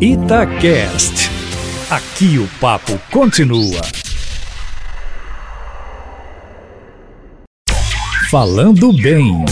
Itacast. Aqui o papo continua. Falando bem.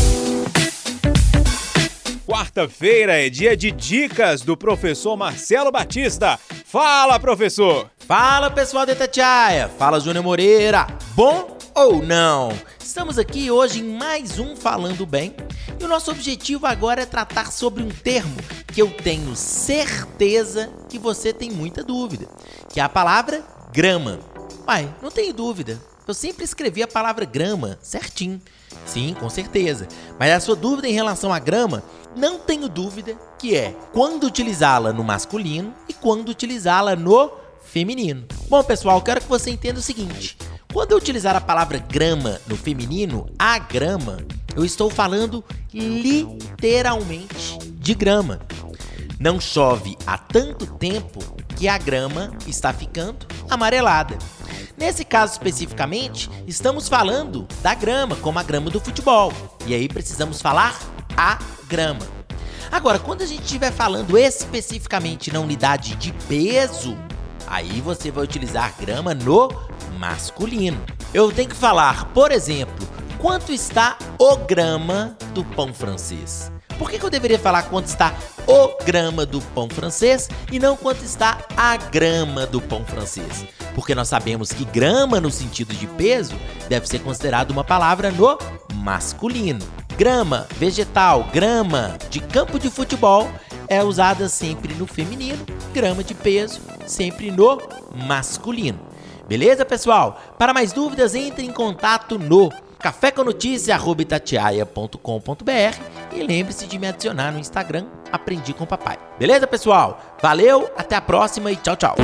Quarta-feira é dia de dicas do professor Marcelo Batista. Fala, professor! Fala, pessoal da Itatiaia! Fala, Júnior Moreira! Bom ou não? Estamos aqui hoje em mais um Falando Bem e o nosso objetivo agora é tratar sobre um termo que eu tenho certeza que você tem muita dúvida, que é a palavra grama. Pai, não tenho dúvida. Eu sempre escrevi a palavra grama certinho. Sim, com certeza. Mas a sua dúvida em relação à grama, não tenho dúvida que é quando utilizá-la no masculino e quando utilizá-la no feminino. Bom, pessoal, quero que você entenda o seguinte: quando eu utilizar a palavra grama no feminino, a grama, eu estou falando literalmente de grama. Não chove há tanto tempo que a grama está ficando amarelada. Nesse caso especificamente, estamos falando da grama, como a grama do futebol. E aí precisamos falar a grama. Agora, quando a gente estiver falando especificamente na unidade de peso, aí você vai utilizar grama no masculino. Eu tenho que falar, por exemplo, quanto está o grama do pão francês? Por que, que, eu deveria falar quanto está o grama do pão francês e não quanto está a grama do pão francês? Porque nós sabemos que grama, no sentido de peso, deve ser considerado uma palavra no masculino. Grama, vegetal, grama de campo de futebol é usada sempre no feminino, grama de peso sempre no masculino. Beleza, pessoal? Para mais dúvidas, entre em contato no caféconoticia.com.br e lembre-se de me adicionar no Instagram Aprendi com Papai. Beleza, pessoal? Valeu, até a próxima e tchau, tchau.